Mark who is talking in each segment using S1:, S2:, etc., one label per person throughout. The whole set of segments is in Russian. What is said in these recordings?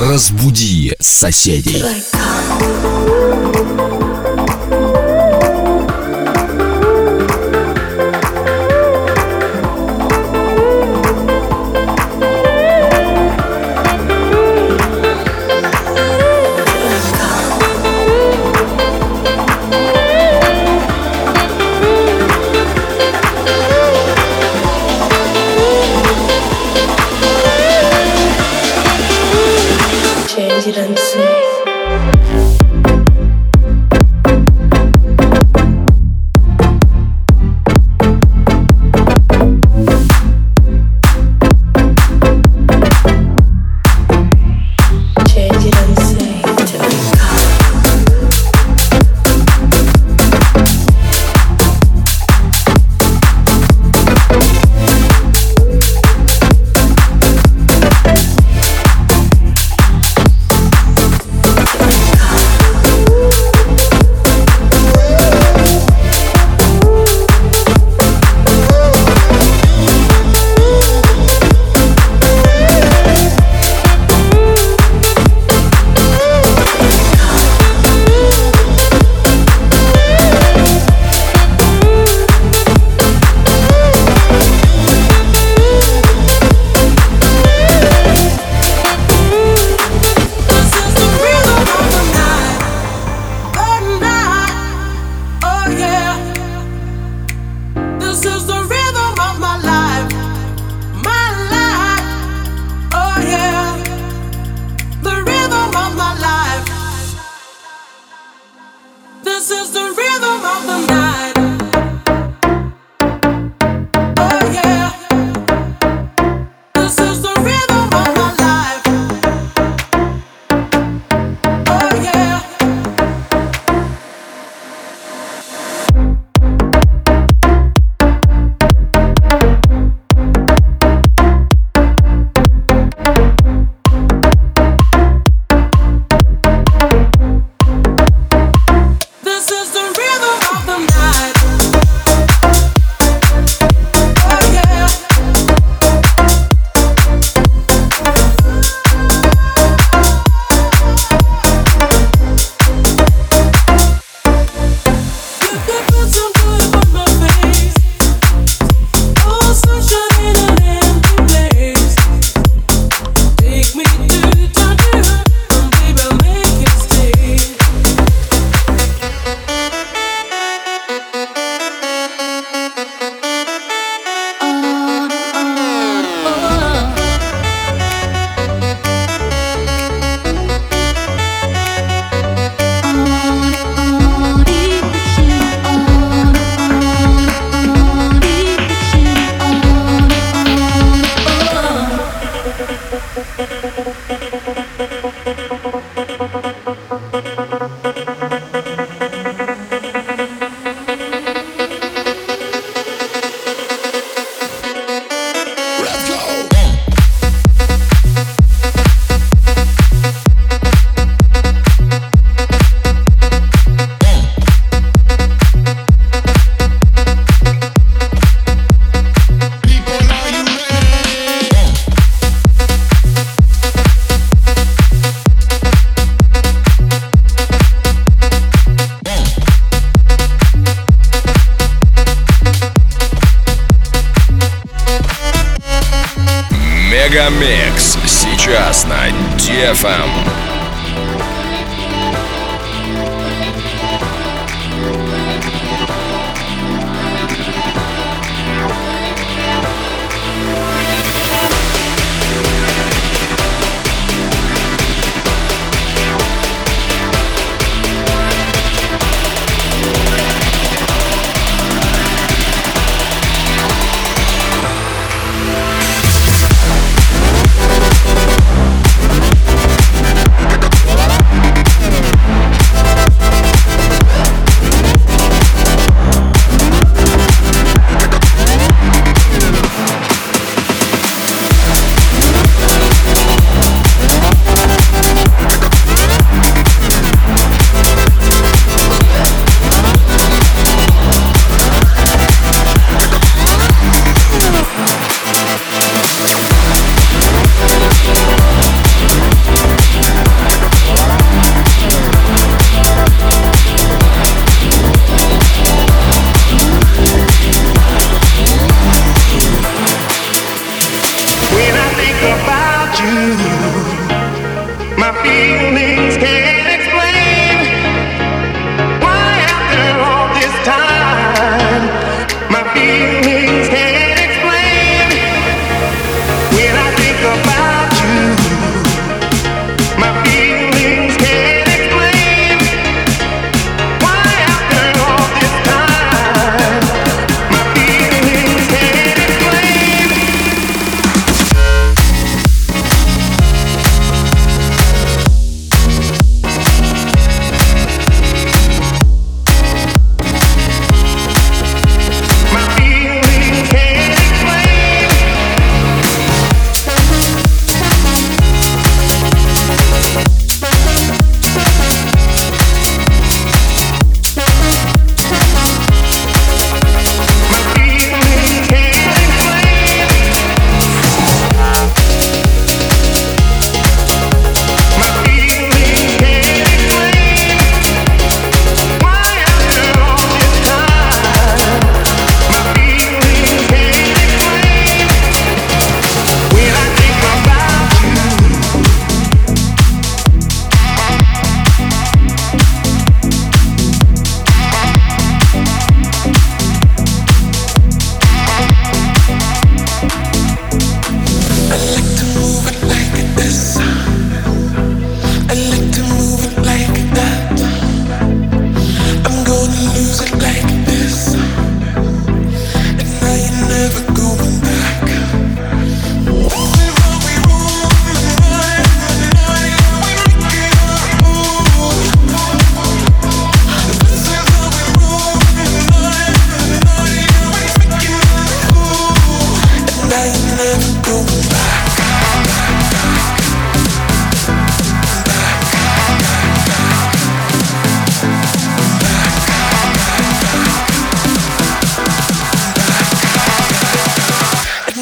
S1: Разбуди соседей.
S2: Like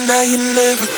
S3: now you never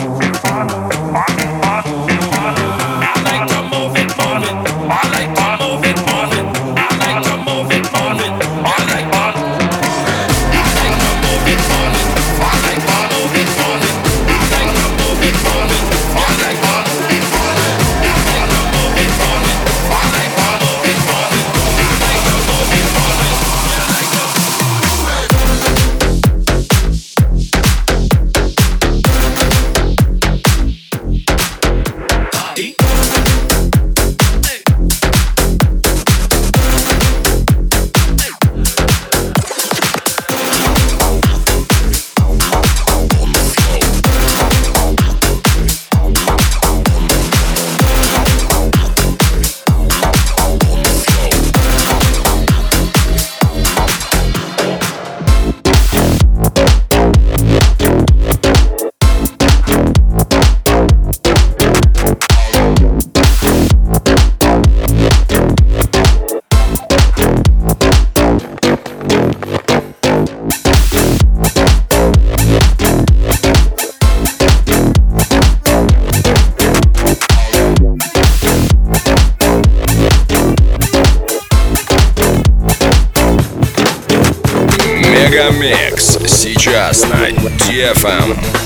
S1: сейчас на DFM.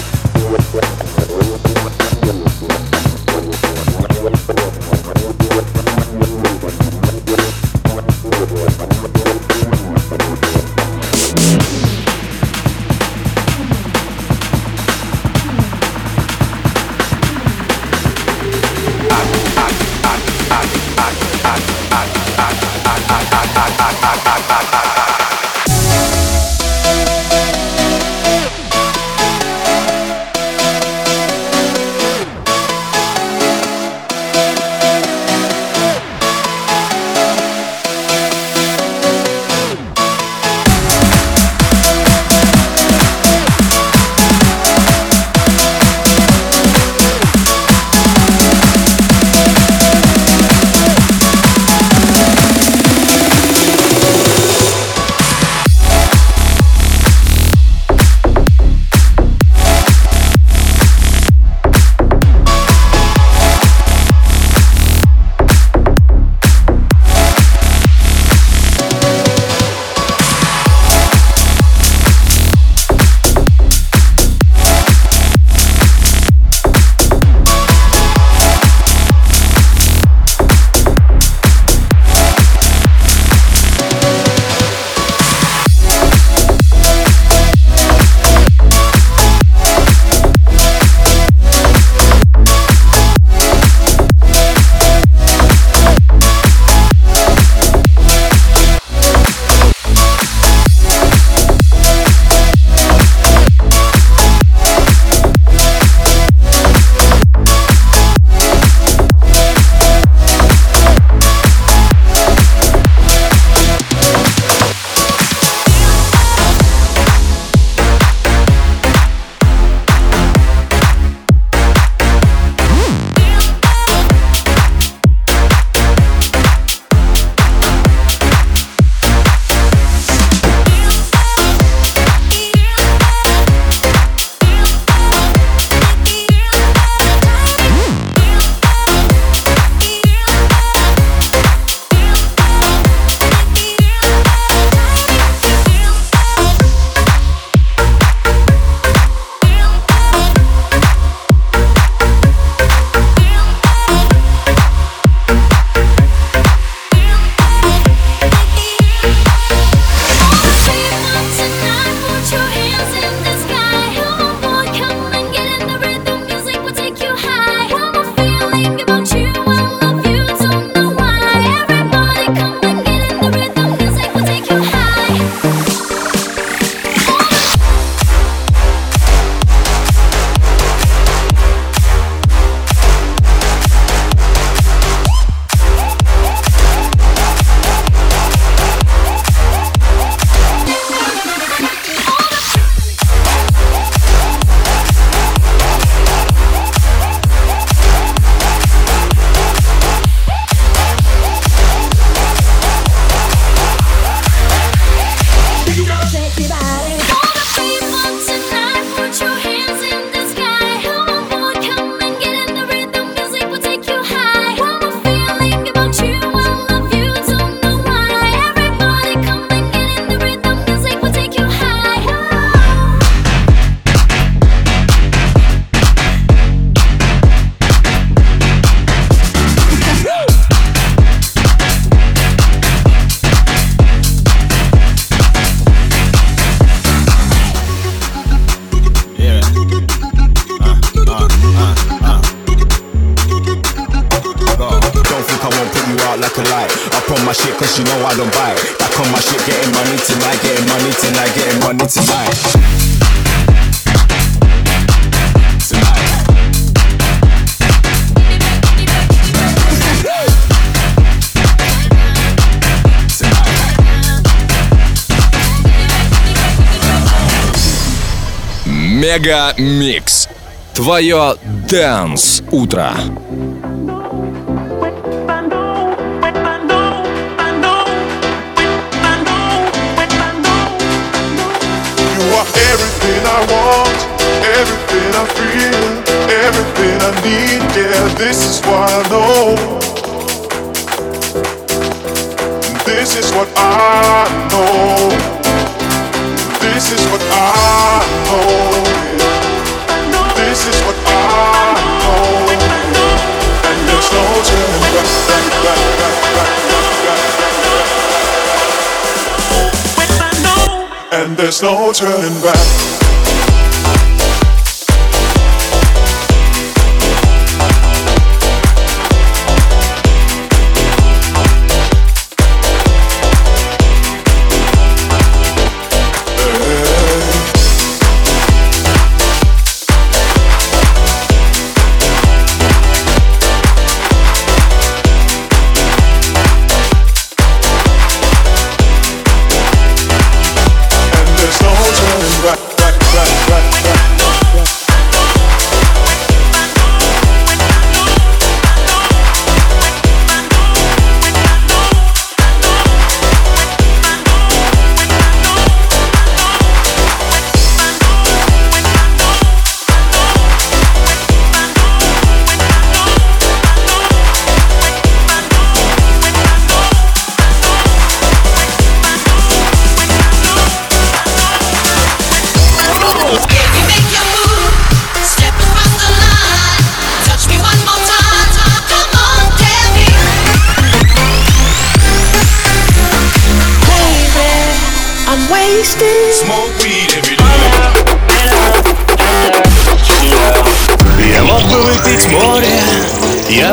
S1: Мега Микс. Твое Дэнс Утро.
S3: Everything I want, everything I feel, everything I need. Yeah, this is what I know. This is what I no turning back.